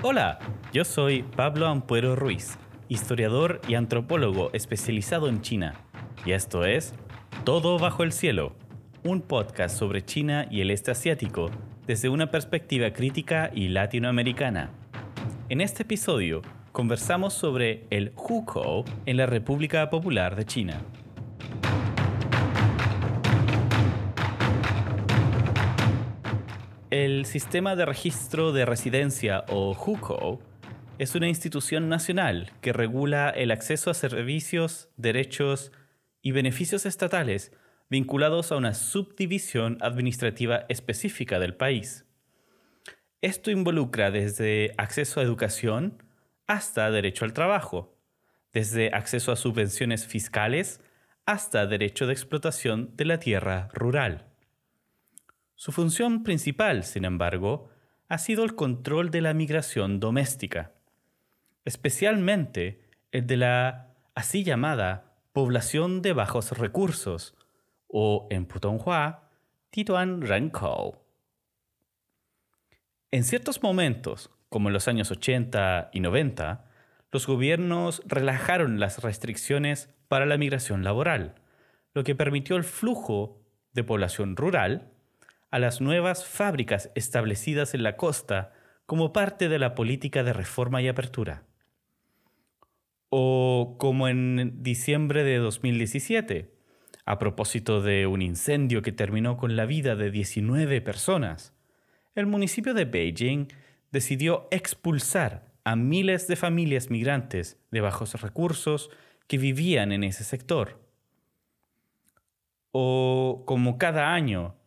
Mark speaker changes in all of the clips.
Speaker 1: Hola, yo soy Pablo Ampuero Ruiz, historiador y antropólogo especializado en China. Y esto es Todo bajo el cielo, un podcast sobre China y el este asiático desde una perspectiva crítica y latinoamericana. En este episodio conversamos sobre el hukou en la República Popular de China. El Sistema de Registro de Residencia o hukou es una institución nacional que regula el acceso a servicios, derechos y beneficios estatales vinculados a una subdivisión administrativa específica del país. Esto involucra desde acceso a educación hasta derecho al trabajo, desde acceso a subvenciones fiscales hasta derecho de explotación de la tierra rural. Su función principal, sin embargo, ha sido el control de la migración doméstica, especialmente el de la así llamada población de bajos recursos, o en Putonghua, Tituan Renkou. En ciertos momentos, como en los años 80 y 90, los gobiernos relajaron las restricciones para la migración laboral, lo que permitió el flujo de población rural a las nuevas fábricas establecidas en la costa como parte de la política de reforma y apertura. O como en diciembre de 2017, a propósito de un incendio que terminó con la vida de 19 personas, el municipio de Beijing decidió expulsar a miles de familias migrantes de bajos recursos que vivían en ese sector. O como cada año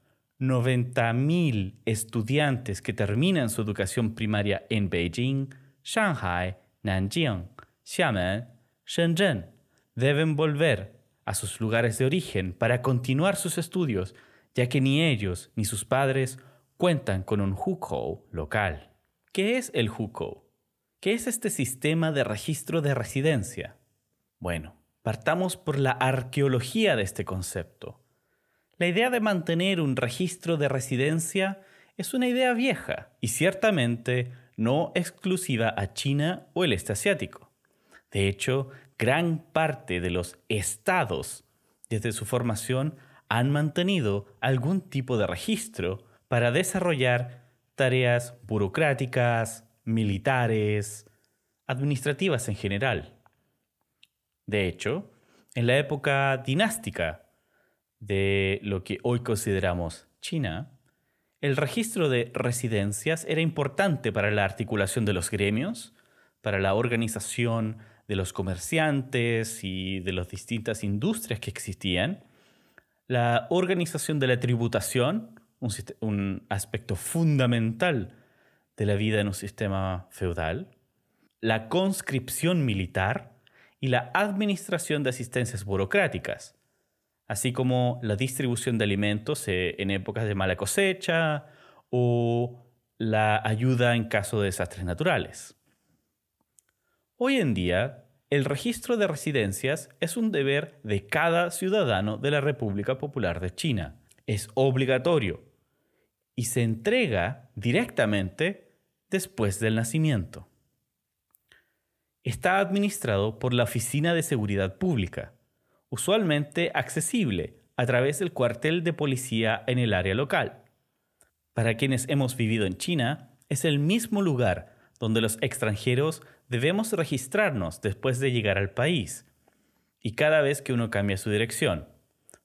Speaker 1: 90.000 estudiantes que terminan su educación primaria en Beijing, Shanghai, Nanjing, Xiamen, Shenzhen deben volver a sus lugares de origen para continuar sus estudios, ya que ni ellos ni sus padres cuentan con un hukou local. ¿Qué es el hukou? ¿Qué es este sistema de registro de residencia? Bueno, partamos por la arqueología de este concepto. La idea de mantener un registro de residencia es una idea vieja y ciertamente no exclusiva a China o el este asiático. De hecho, gran parte de los estados desde su formación han mantenido algún tipo de registro para desarrollar tareas burocráticas, militares, administrativas en general. De hecho, en la época dinástica de lo que hoy consideramos China, el registro de residencias era importante para la articulación de los gremios, para la organización de los comerciantes y de las distintas industrias que existían, la organización de la tributación, un, aspecto fundamental de la vida en un sistema feudal, la conscripción militar y la administración de asistencias burocráticas, así como la distribución de alimentos eh, en épocas de mala cosecha o la ayuda en caso de desastres naturales. Hoy en día, el registro de residencias es un deber de cada ciudadano de la República Popular de China. Es obligatorio y se entrega directamente después del nacimiento. Está administrado por la Oficina de Seguridad Pública, usualmente accesible a través del cuartel de policía en el área local. Para quienes hemos vivido en China, es el mismo lugar donde los extranjeros debemos registrarnos después de llegar al país y cada vez que uno cambia su dirección.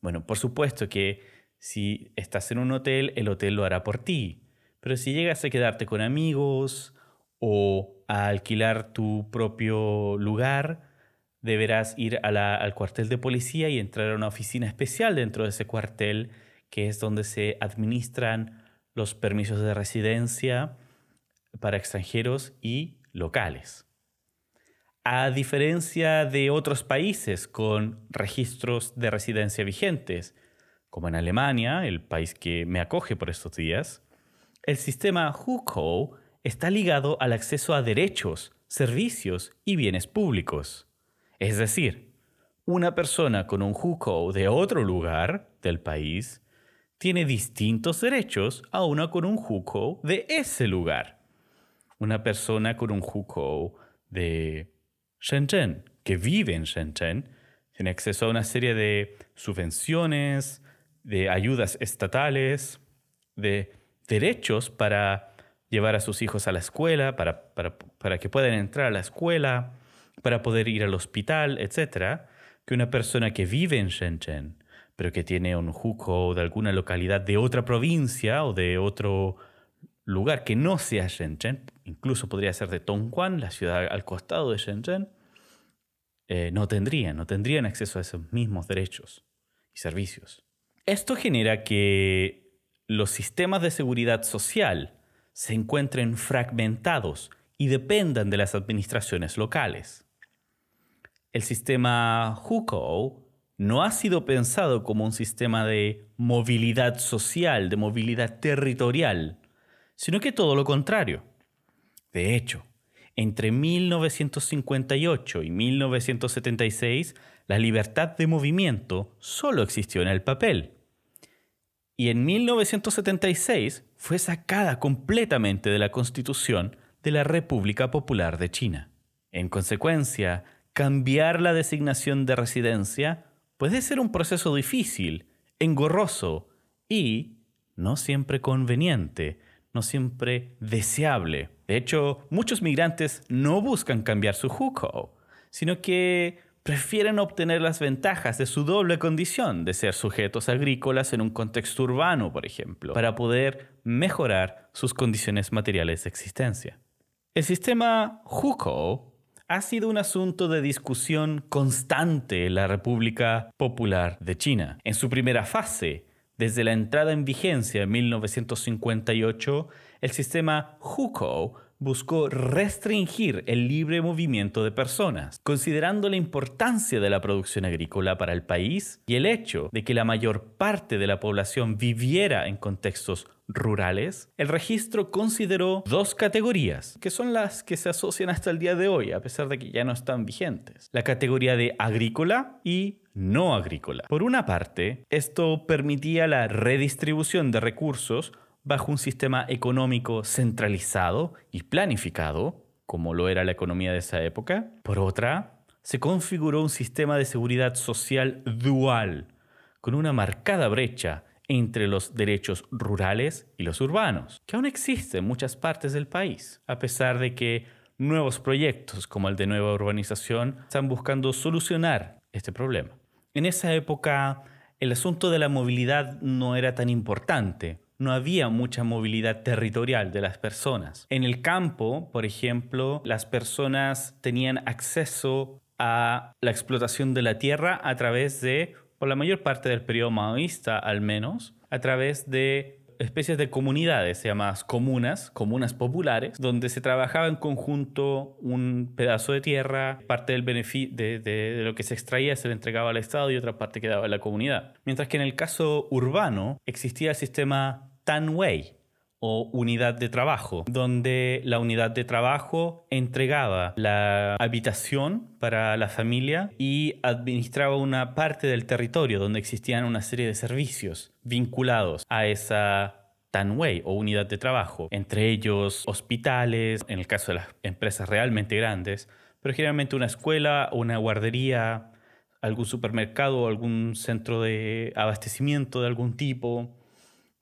Speaker 1: Bueno, por supuesto que si estás en un hotel, el hotel lo hará por ti, pero si llegas a quedarte con amigos o a alquilar tu propio lugar, deberás ir al cuartel de policía y entrar a una oficina especial dentro de ese cuartel, que es donde se administran los permisos de residencia para extranjeros y locales. A diferencia de otros países con registros de residencia vigentes, como en Alemania, el país que me acoge por estos días, el sistema hukou está ligado al acceso a derechos, servicios y bienes públicos. Es decir, una persona con un hukou de otro lugar del país tiene distintos derechos a una con un hukou de ese lugar. Una persona con un hukou de Shenzhen, que vive en Shenzhen, tiene acceso a una serie de subvenciones, de ayudas estatales, de derechos para llevar a sus hijos a la escuela, para, para, que puedan entrar a la escuela, para poder ir al hospital, etc., que una persona que vive en Shenzhen, pero que tiene un hukou de alguna localidad de otra provincia o de otro lugar que no sea Shenzhen, incluso podría ser de Tongguan, la ciudad al costado de Shenzhen, eh, no tendrían, no tendrían acceso a esos mismos derechos y servicios. Esto genera que los sistemas de seguridad social se encuentren fragmentados y dependan de las administraciones locales. El sistema Hukou no ha sido pensado como un sistema de movilidad social, de movilidad territorial, sino que todo lo contrario. De hecho, entre 1958 y 1976, la libertad de movimiento solo existió en el papel. Y en 1976 fue sacada completamente de la Constitución de la República Popular de China. En consecuencia, cambiar la designación de residencia puede ser un proceso difícil, engorroso y no siempre conveniente, no siempre deseable. De hecho, muchos migrantes no buscan cambiar su hukou, sino que prefieren obtener las ventajas de su doble condición de ser sujetos agrícolas en un contexto urbano, por ejemplo, para poder mejorar sus condiciones materiales de existencia. El sistema hukou ha sido un asunto de discusión constante en la República Popular de China. En su primera fase, desde la entrada en vigencia en 1958, el sistema hukou buscó restringir el libre movimiento de personas, considerando la importancia de la producción agrícola para el país y el hecho de que la mayor parte de la población viviera en contextos rurales, el registro consideró dos categorías, que son las que se asocian hasta el día de hoy, a pesar de que ya no están vigentes. La categoría de agrícola y no agrícola. Por una parte, esto permitía la redistribución de recursos bajo un sistema económico centralizado y planificado, como lo era la economía de esa época. Por otra, se configuró un sistema de seguridad social dual, con una marcada brecha entre los derechos rurales y los urbanos, que aún existe en muchas partes del país, a pesar de que nuevos proyectos como el de nueva urbanización están buscando solucionar este problema. En esa época, el asunto de la movilidad no era tan importante, no había mucha movilidad territorial de las personas. En el campo, por ejemplo, las personas tenían acceso a la explotación de la tierra a través de, por la mayor parte del periodo maoísta al menos, a través de especies de comunidades llamadas comunas, comunas populares, donde se trabajaba en conjunto un pedazo de tierra, parte del de, de, lo que se extraía se le entregaba al Estado y otra parte quedaba en la comunidad. Mientras que en el caso urbano existía el sistema Tanwei o unidad de trabajo, donde la unidad de trabajo entregaba la habitación para la familia y administraba una parte del territorio donde existían una serie de servicios vinculados a esa Tanwei o unidad de trabajo, entre ellos hospitales, en el caso de las empresas realmente grandes, pero generalmente una escuela, una guardería, algún supermercado algún centro de abastecimiento de algún tipo,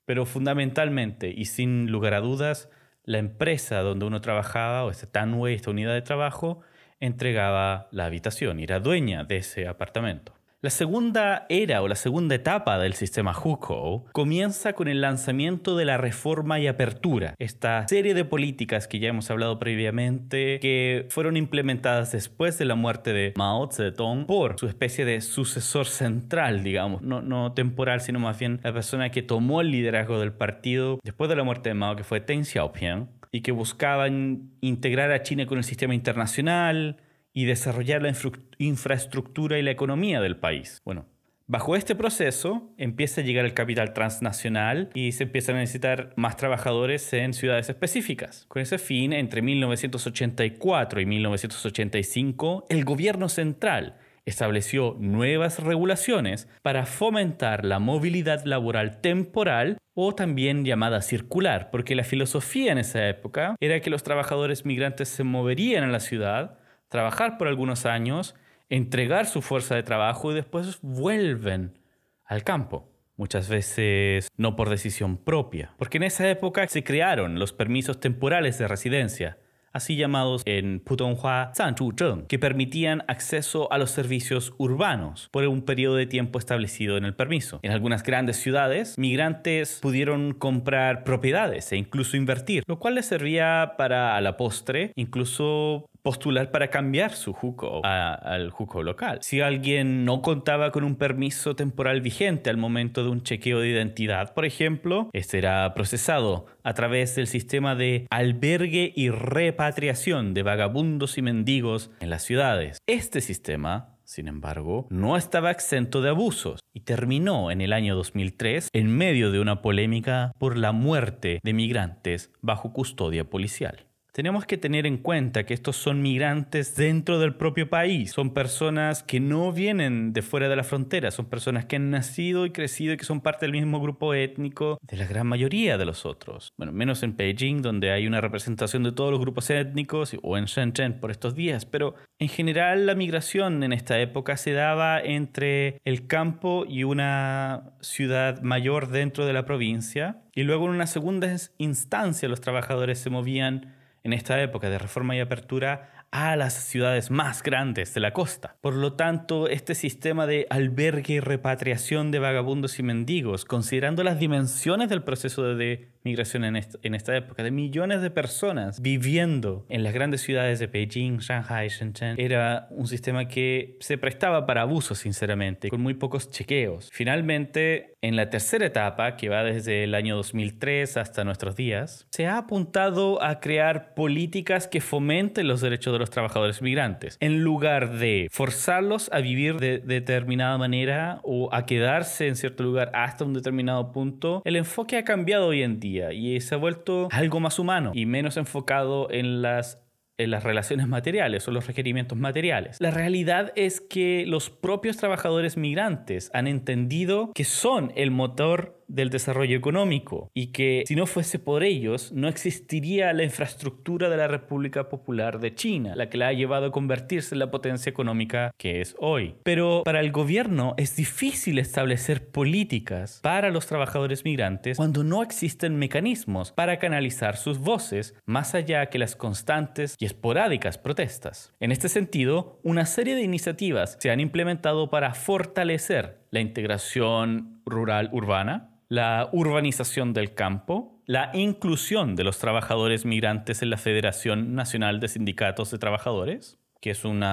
Speaker 1: pero fundamentalmente y sin lugar a dudas, la empresa donde uno trabajaba, o este Tanway, esta unidad de trabajo, entregaba la habitación y era dueña de ese apartamento. La segunda era o la segunda etapa del sistema Hukou comienza con el lanzamiento de la reforma y apertura, esta serie de políticas que ya hemos hablado previamente que fueron implementadas después de la muerte de Mao Zedong por su especie de sucesor central, digamos, no, no temporal, sino más bien la persona que tomó el liderazgo del partido después de la muerte de Mao, que fue Deng Xiaoping, y que buscaban integrar a China con el sistema internacional, y desarrollar la infraestructura y la economía del país. Bueno, Bajo este proceso empieza a llegar el capital transnacional y se empiezan a necesitar más trabajadores en ciudades específicas. Con ese fin, entre 1984 y 1985, el gobierno central Estableció nuevas regulaciones para fomentar la movilidad laboral temporal o también llamada circular, porque la filosofía en esa época era que los trabajadores migrantes se moverían a la ciudad, trabajar por algunos años, entregar su fuerza de trabajo y después vuelven al campo muchas veces no por decisión propia, porque en esa época se crearon los permisos temporales de residencia, así llamados en Putonghua Zanzhuzheng, que permitían acceso a los servicios urbanos por un periodo de tiempo establecido en el permiso. En algunas grandes ciudades, migrantes pudieron comprar propiedades e incluso invertir, lo cual les servía para a la postre incluso postular para cambiar su juco al juco local. Si alguien no contaba con un permiso temporal vigente al momento de un chequeo de identidad, por ejemplo, era procesado a través del sistema de albergue y repatriación de vagabundos y mendigos en las ciudades. Este sistema sin embargo, no estaba exento de abusos y terminó en el año 2003 en medio de una polémica por la muerte de migrantes bajo custodia policial tenemos que tener en cuenta que estos son migrantes dentro del propio país, son personas que no vienen de fuera de la frontera, son personas que han nacido y crecido y que son parte del mismo grupo étnico de la gran mayoría de los otros. Bueno, menos en Beijing, donde hay una representación de todos los grupos étnicos, o en Shenzhen por estos días, pero en general la migración en esta época se daba entre el campo y una ciudad mayor dentro de la provincia, y luego en una segunda instancia los trabajadores se movían en esta época de reforma y apertura a las ciudades más grandes de la costa. Por lo tanto, este sistema de albergue y repatriación de vagabundos y mendigos, considerando las dimensiones del proceso de migración en esta, época, de millones de personas viviendo en las grandes ciudades de Beijing, Shanghai, Shenzhen, era un sistema que se prestaba para abuso, sinceramente, con muy pocos chequeos. Finalmente, en la tercera etapa, que va desde el año 2003 hasta nuestros días, se ha apuntado a crear políticas que fomenten los derechos de los trabajadores migrantes, en lugar de forzarlos a vivir de determinada manera o a quedarse en cierto lugar hasta un determinado punto. El enfoque ha cambiado hoy en día y se ha vuelto algo más humano y menos enfocado en las en las relaciones materiales o los requerimientos materiales. La realidad es que los propios trabajadores migrantes han entendido que son el motor del desarrollo económico y que si no fuese por ellos no existiría la infraestructura de la República Popular de China, la que la ha llevado a convertirse en la potencia económica que es hoy. Pero para el gobierno es difícil establecer políticas para los trabajadores migrantes cuando no existen mecanismos para canalizar sus voces más allá que las constantes y esporádicas protestas. En este sentido, una serie de iniciativas se han implementado para fortalecer la integración rural urbana, la urbanización del campo, la inclusión de los trabajadores migrantes en la Federación Nacional de Sindicatos de Trabajadores, que es un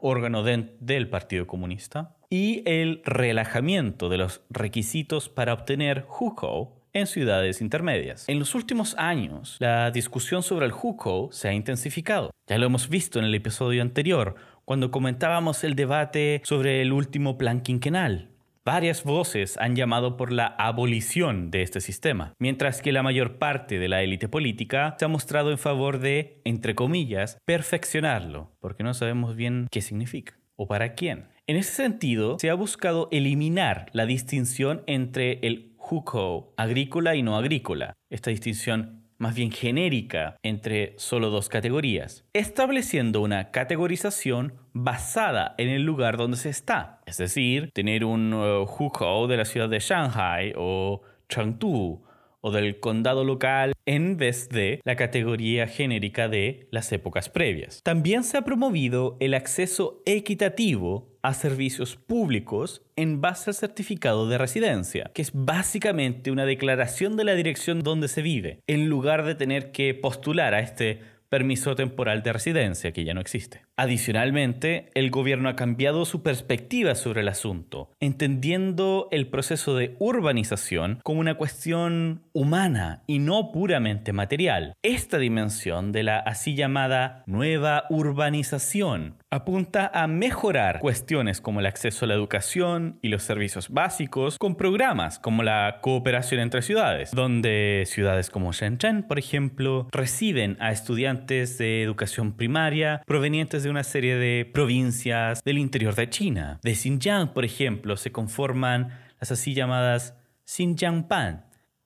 Speaker 1: órgano del Partido Comunista, y el relajamiento de los requisitos para obtener hukou en ciudades intermedias. En los últimos años, la discusión sobre el hukou se ha intensificado. Ya lo hemos visto en el episodio anterior, cuando comentábamos el debate sobre el último plan quinquenal. Varias voces han llamado por la abolición de este sistema, mientras que la mayor parte de la élite política se ha mostrado en favor de, entre comillas, perfeccionarlo, porque no sabemos bien qué significa o para quién. En ese sentido, se ha buscado eliminar la distinción entre el hukou agrícola y no agrícola. Esta distinción más bien genérica entre solo dos categorías, estableciendo una categorización basada en el lugar donde se está. Es decir, tener un uh, de la ciudad de Shanghai o Chengdu o del condado local en vez de la categoría genérica de las épocas previas. También se ha promovido el acceso equitativo a servicios públicos en base al certificado de residencia, que es básicamente una declaración de la dirección donde se vive, en lugar de tener que postular a este permiso temporal de residencia, que ya no existe. Adicionalmente, el gobierno ha cambiado su perspectiva sobre el asunto, entendiendo el proceso de urbanización como una cuestión humana y no puramente material. Esta dimensión de la así llamada nueva urbanización apunta a mejorar cuestiones como el acceso a la educación y los servicios básicos con programas como la cooperación entre ciudades, donde ciudades como Shenzhen, por ejemplo, reciben a estudiantes de educación primaria provenientes de de una serie de provincias del interior de China. De Xinjiang, por ejemplo, se conforman las así llamadas Xinjiangpan,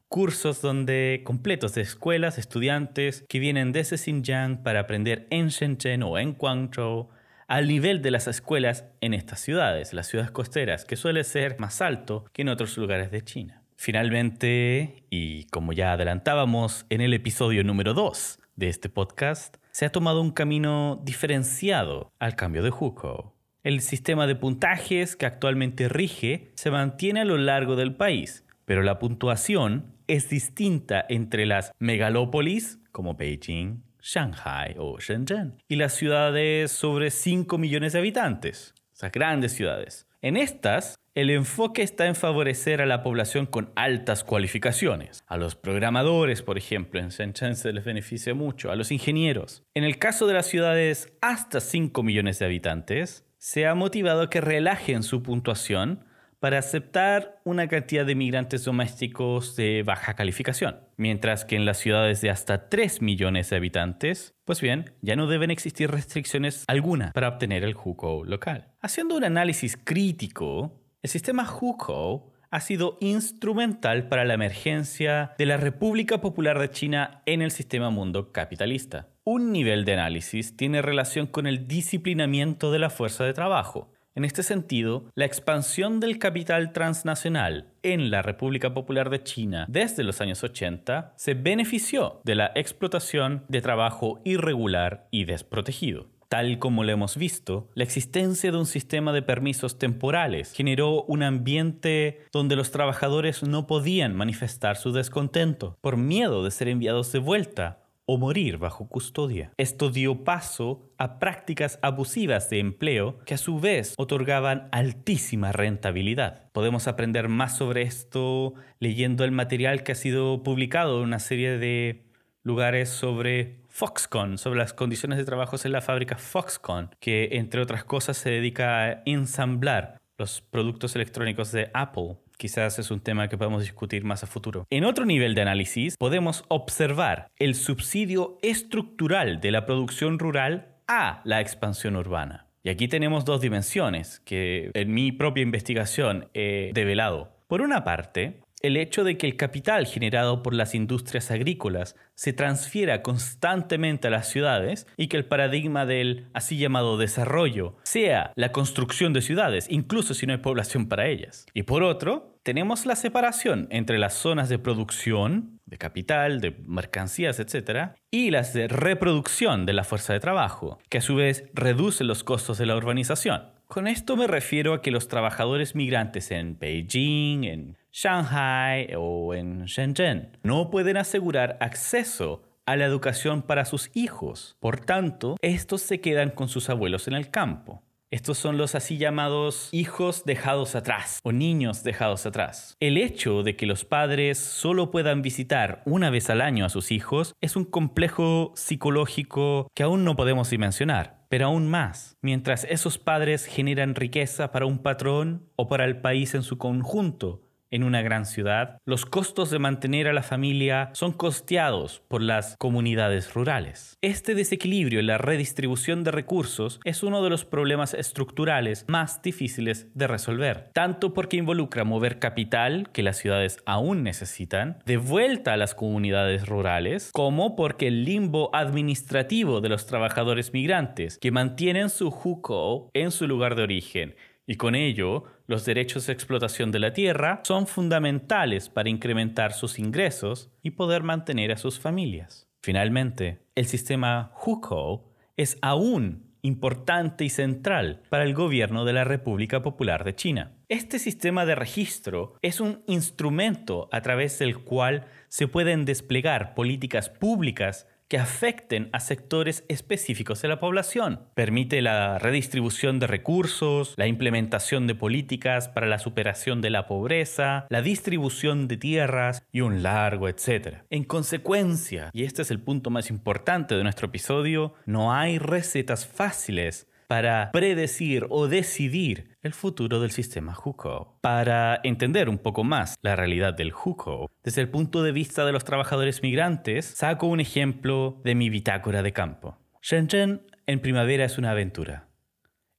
Speaker 1: cursos donde completos de escuelas, estudiantes que vienen desde Xinjiang para aprender en Shenzhen o en Guangzhou al nivel de las escuelas en estas ciudades, las ciudades costeras, que suele ser más alto que en otros lugares de China. Finalmente, y como ya adelantábamos en el episodio número 2 de este podcast, se ha tomado un camino diferenciado al cambio de Hukou. El sistema de puntajes que actualmente rige se mantiene a lo largo del país, pero la puntuación es distinta entre las megalópolis como Beijing, Shanghai o Shenzhen y las ciudades sobre 5 millones de habitantes, sea, grandes ciudades. En estas, el enfoque está en favorecer a la población con altas cualificaciones. A los programadores, por ejemplo, en Shenzhen se les beneficia mucho, a los ingenieros. En el caso de las ciudades hasta 5 millones de habitantes, se ha motivado que relajen su puntuación para aceptar una cantidad de migrantes domésticos de baja calificación, mientras que en las ciudades de hasta 3 millones de habitantes, pues bien, ya no deben existir restricciones alguna para obtener el Hukou local. Haciendo un análisis crítico, el sistema Hukou ha sido instrumental para la emergencia de la República Popular de China en el sistema mundo capitalista. Un nivel de análisis tiene relación con el disciplinamiento de la fuerza de trabajo, en este sentido, la expansión del capital transnacional en la República Popular de China desde los años 80 se benefició de la explotación de trabajo irregular y desprotegido. Tal como lo hemos visto, la existencia de un sistema de permisos temporales generó un ambiente donde los trabajadores no podían manifestar su descontento por miedo de ser enviados de vuelta o morir bajo custodia. Esto dio paso a prácticas abusivas de empleo que a su vez otorgaban altísima rentabilidad. Podemos aprender más sobre esto leyendo el material que ha sido publicado en una serie de lugares sobre Foxconn, sobre las condiciones de trabajo en la fábrica Foxconn, que entre otras cosas se dedica a ensamblar los productos electrónicos de Apple quizás es un tema que podemos discutir más a futuro. En otro nivel de análisis, podemos observar el subsidio estructural de la producción rural a la expansión urbana. Y aquí tenemos dos dimensiones que en mi propia investigación he develado. Por una parte, el hecho de que el capital generado por las industrias agrícolas se transfiera constantemente a las ciudades y que el paradigma del así llamado desarrollo sea la construcción de ciudades, incluso si no hay población para ellas. Y por otro, tenemos la separación entre las zonas de producción, de capital, de mercancías, etc., y las de reproducción de la fuerza de trabajo, que a su vez reducen los costos de la urbanización. Con esto me refiero a que los trabajadores migrantes en Beijing, en Shanghai o en Shenzhen no pueden asegurar acceso a la educación para sus hijos. Por tanto, estos se quedan con sus abuelos en el campo. Estos son los así llamados hijos dejados atrás o niños dejados atrás. El hecho de que los padres solo puedan visitar una vez al año a sus hijos es un complejo psicológico que aún no podemos dimensionar. Pero aún más, mientras esos padres generan riqueza para un patrón o para el país en su conjunto, en una gran ciudad, los costos de mantener a la familia son costeados por las comunidades rurales. Este desequilibrio en la redistribución de recursos es uno de los problemas estructurales más difíciles de resolver, tanto porque involucra mover capital que las ciudades aún necesitan de vuelta a las comunidades rurales, como porque el limbo administrativo de los trabajadores migrantes que mantienen su hukou en su lugar de origen y con ello los derechos de explotación de la tierra son fundamentales para incrementar sus ingresos y poder mantener a sus familias. Finalmente, el sistema hukou es aún importante y central para el gobierno de la República Popular de China. Este sistema de registro es un instrumento a través del cual se pueden desplegar políticas públicas que afecten a sectores específicos de la población. Permite la redistribución de recursos, la implementación de políticas para la superación de la pobreza, la distribución de tierras y un largo etcétera. En consecuencia, y este es el punto más importante de nuestro episodio, no hay recetas fáciles para predecir o decidir el futuro del sistema Hukou. Para entender un poco más la realidad del Hukou, desde el punto de vista de los trabajadores migrantes, saco un ejemplo de mi bitácora de campo. Shenzhen en primavera es una aventura.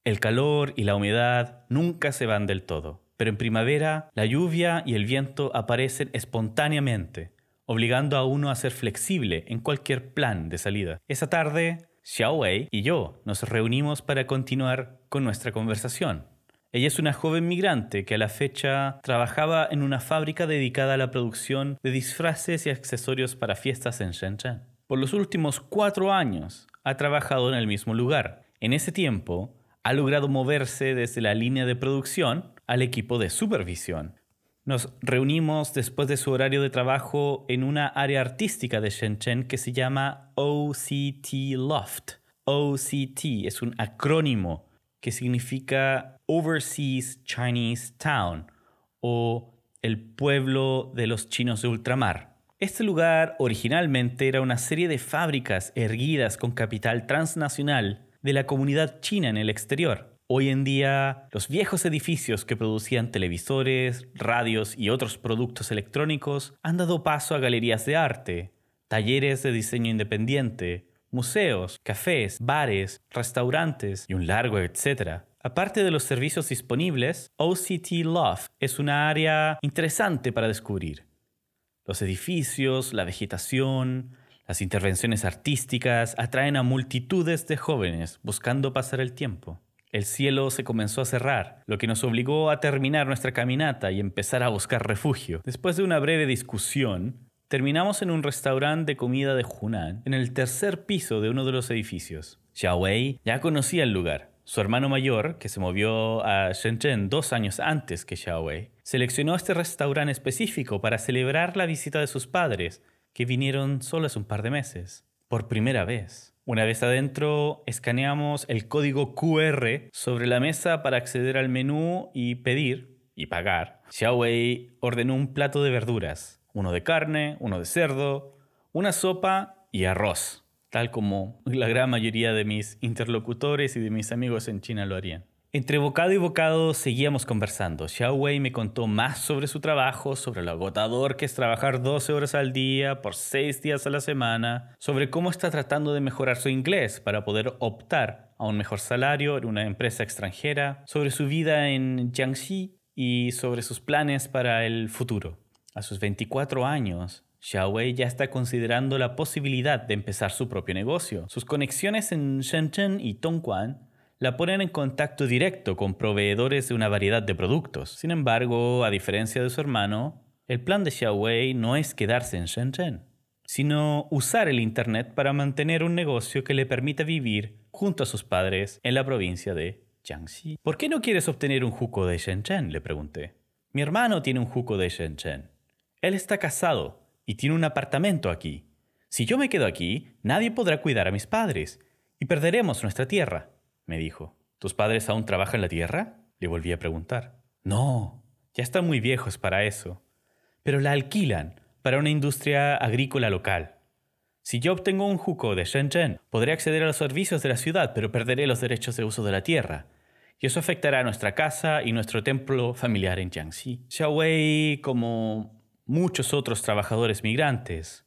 Speaker 1: El calor y la humedad nunca se van del todo, pero en primavera la lluvia y el viento aparecen espontáneamente, obligando a uno a ser flexible en cualquier plan de salida. Esa tarde, Xiao Wei y yo nos reunimos para continuar con nuestra conversación. Ella es una joven migrante que a la fecha trabajaba en una fábrica dedicada a la producción de disfraces y accesorios para fiestas en Shenzhen. Por los últimos cuatro años ha trabajado en el mismo lugar. En ese tiempo ha logrado moverse desde la línea de producción al equipo de supervisión. Nos reunimos después de su horario de trabajo en una área artística de Shenzhen que se llama OCT Loft. OCT es un acrónimo que significa Overseas Chinese Town o el pueblo de los chinos de ultramar. Este lugar originalmente era una serie de fábricas erguidas con capital transnacional de la comunidad china en el exterior. Hoy en día, los viejos edificios que producían televisores, radios y otros productos electrónicos han dado paso a galerías de arte, talleres de diseño independiente, museos, cafés, bares, restaurantes y un largo etcétera. Aparte de los servicios disponibles, OCT Loft es una área interesante para descubrir. Los edificios, la vegetación, las intervenciones artísticas atraen a multitudes de jóvenes buscando pasar el tiempo. El cielo se comenzó a cerrar, lo que nos obligó a terminar nuestra caminata y empezar a buscar refugio. Después de una breve discusión, Terminamos en un restaurante de comida de Hunan, en el tercer piso de uno de los edificios. Xiaowei ya conocía el lugar. Su hermano mayor, que se movió a Shenzhen dos años antes que Xiaowei, seleccionó este restaurante específico para celebrar la visita de sus padres, que vinieron solo hace un par de meses, por primera vez. Una vez adentro, escaneamos el código QR sobre la mesa para acceder al menú y pedir y pagar. Xiaowei ordenó un plato de verduras, uno de carne, uno de cerdo, una sopa y arroz, tal como la gran mayoría de mis interlocutores y de mis amigos en China lo harían. Entre bocado y bocado seguíamos conversando. Xiao Wei me contó más sobre su trabajo, sobre lo agotador que es trabajar 12 horas al día por 6 días a la semana, sobre cómo está tratando de mejorar su inglés para poder optar a un mejor salario en una empresa extranjera, sobre su vida en Jiangxi y sobre sus planes para el futuro. A sus 24 años, Xiaowei ya está considerando la posibilidad de empezar su propio negocio. Sus conexiones en Shenzhen y Tongguan la ponen en contacto directo con proveedores de una variedad de productos. Sin embargo, a diferencia de su hermano, el plan de Xiaowei no es quedarse en Shenzhen, sino usar el Internet para mantener un negocio que le permita vivir junto a sus padres en la provincia de Jiangxi. ¿Por qué no quieres obtener un juco de Shenzhen? le pregunté. Mi hermano tiene un juco de Shenzhen. Él está casado y tiene un apartamento aquí. Si yo me quedo aquí, nadie podrá cuidar a mis padres y perderemos nuestra tierra, me dijo. ¿Tus padres aún trabajan la tierra? Le volví a preguntar. No, ya están muy viejos para eso, pero la alquilan para una industria agrícola local. Si yo obtengo un juco de Shenzhen, podré acceder a los servicios de la ciudad, pero perderé los derechos de uso de la tierra. Y eso afectará a nuestra casa y nuestro templo familiar en Jiangxi. Xiaowei, como muchos otros trabajadores migrantes.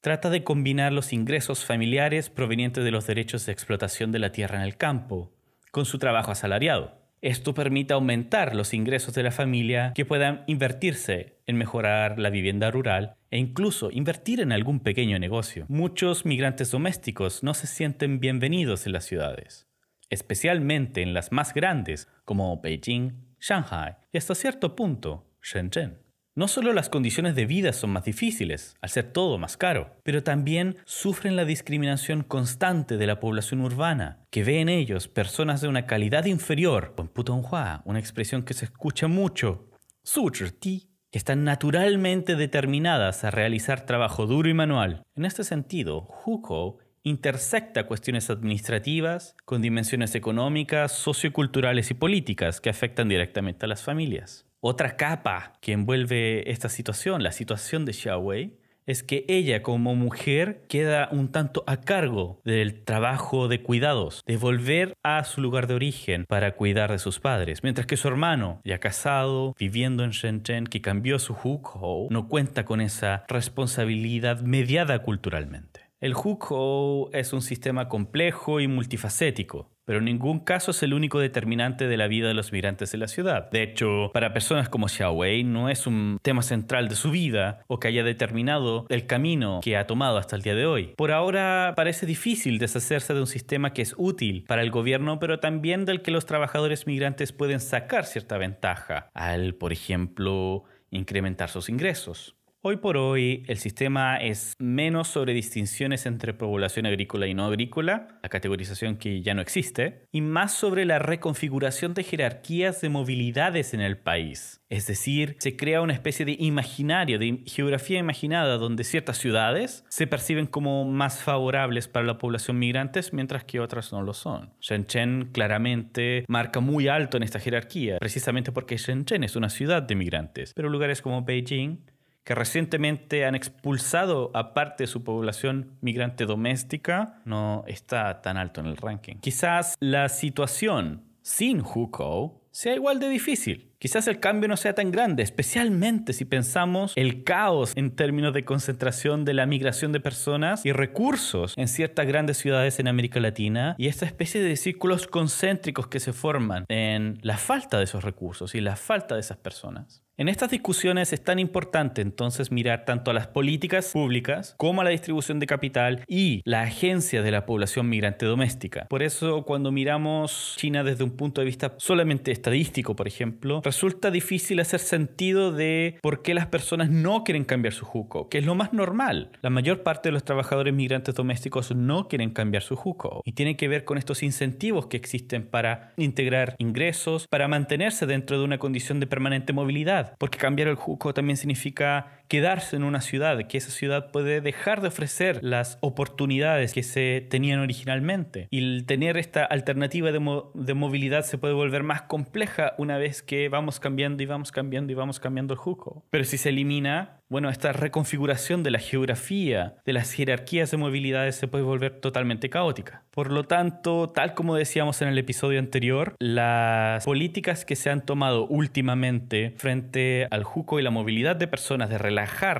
Speaker 1: Trata de combinar los ingresos familiares provenientes de los derechos de explotación de la tierra en el campo con su trabajo asalariado. Esto permite aumentar los ingresos de la familia que puedan invertirse en mejorar la vivienda rural e incluso invertir en algún pequeño negocio. Muchos migrantes domésticos no se sienten bienvenidos en las ciudades, especialmente en las más grandes como Beijing, Shanghai y hasta cierto punto Shenzhen. No solo las condiciones de vida son más difíciles, al ser todo más caro, pero también sufren la discriminación constante de la población urbana, que ve en ellos personas de una calidad inferior, en Putonghua, una expresión que se escucha mucho, que están naturalmente determinadas a realizar trabajo duro y manual. En este sentido, Huko intersecta cuestiones administrativas con dimensiones económicas, socioculturales y políticas que afectan directamente a las familias. Otra capa que envuelve esta situación, la situación de Xiaowei, es que ella como mujer queda un tanto a cargo del trabajo de cuidados, de volver a su lugar de origen para cuidar de sus padres, mientras que su hermano, ya casado, viviendo en Shenzhen, que cambió su hukou, no cuenta con esa responsabilidad mediada culturalmente. El hukou es un sistema complejo y multifacético, pero en ningún caso es el único determinante de la vida de los migrantes en la ciudad. De hecho, para personas como Xiaowei no es un tema central de su vida o que haya determinado el camino que ha tomado hasta el día de hoy. Por ahora parece difícil deshacerse de un sistema que es útil para el gobierno, pero también del que los trabajadores migrantes pueden sacar cierta ventaja al, por ejemplo, incrementar sus ingresos. Hoy por hoy el sistema es menos sobre distinciones entre población agrícola y no agrícola, la categorización que ya no existe, y más sobre la reconfiguración de jerarquías de movilidades en el país. Es decir, se crea una especie de imaginario, de geografía imaginada, donde ciertas ciudades se perciben como más favorables para la población migrantes, mientras que otras no lo son. Shenzhen claramente marca muy alto en esta jerarquía, precisamente porque Shenzhen es una ciudad de migrantes, pero lugares como Beijing que recientemente han expulsado a parte de su población migrante doméstica, no está tan alto en el ranking. Quizás la situación sin Hukou sea igual de difícil. Quizás el cambio no sea tan grande, especialmente si pensamos el caos en términos de concentración de la migración de personas y recursos en ciertas grandes ciudades en América Latina y esta especie de círculos concéntricos que se forman en la falta de esos recursos y la falta de esas personas. En estas discusiones es tan importante entonces mirar tanto a las políticas públicas como a la distribución de capital y la agencia de la población migrante doméstica. Por eso cuando miramos China desde un punto de vista solamente estadístico, por ejemplo, resulta difícil hacer sentido de por qué las personas no quieren cambiar su juco, que es lo más normal. La mayor parte de los trabajadores migrantes domésticos no quieren cambiar su juco y tiene que ver con estos incentivos que existen para integrar ingresos, para mantenerse dentro de una condición de permanente movilidad, porque cambiar el juco también significa quedarse en una ciudad, que esa ciudad puede dejar de ofrecer las oportunidades que se tenían originalmente. Y el tener esta alternativa de, de movilidad se puede volver más compleja una vez que vamos cambiando y vamos cambiando y vamos cambiando el juco. Pero si se elimina, bueno, esta reconfiguración de la geografía, de las jerarquías de movilidades se puede volver totalmente caótica. Por lo tanto, tal como decíamos en el episodio anterior, las políticas que se han tomado últimamente frente al JUCO y la movilidad de personas, de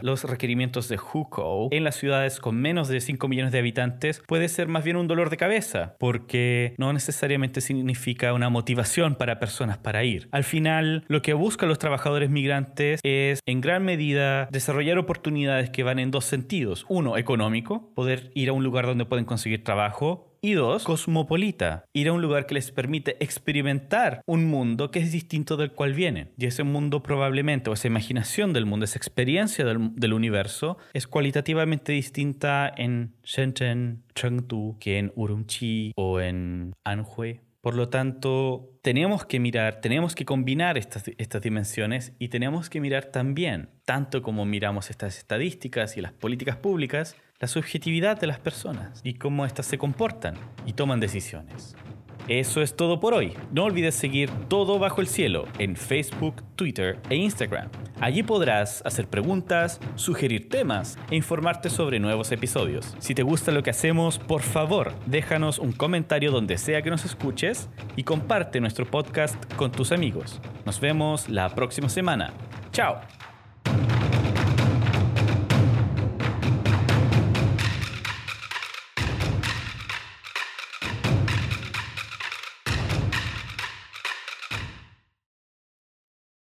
Speaker 1: los requerimientos de JUCO en las ciudades con menos de 5 millones de habitantes, puede ser más bien un dolor de cabeza, porque no necesariamente significa una motivación para personas para ir. Al final, lo que buscan los trabajadores migrantes es en gran medida desarrollar oportunidades que van en dos sentidos. Uno, económico, poder ir a un lugar donde pueden conseguir trabajo. Y dos, cosmopolita, ir a un lugar que les permite experimentar un mundo que es distinto del cual vienen. Y ese mundo probablemente, o esa imaginación del mundo, esa experiencia del, universo, es cualitativamente distinta en Shenzhen, Chengdu, que en Urumqi o en Anhui. Por lo tanto, tenemos que mirar, tenemos que combinar estas, estas dimensiones y tenemos que mirar también, tanto como miramos estas estadísticas y las políticas públicas, la subjetividad de las personas y cómo éstas se comportan y toman decisiones. Eso es todo por hoy. No olvides seguir Todo Bajo el Cielo en Facebook, Twitter e Instagram. Allí podrás hacer preguntas, sugerir temas e informarte sobre nuevos episodios. Si te gusta lo que hacemos, por favor, déjanos un comentario donde sea que nos escuches y comparte nuestro podcast con tus amigos. Nos vemos la próxima semana. Chao.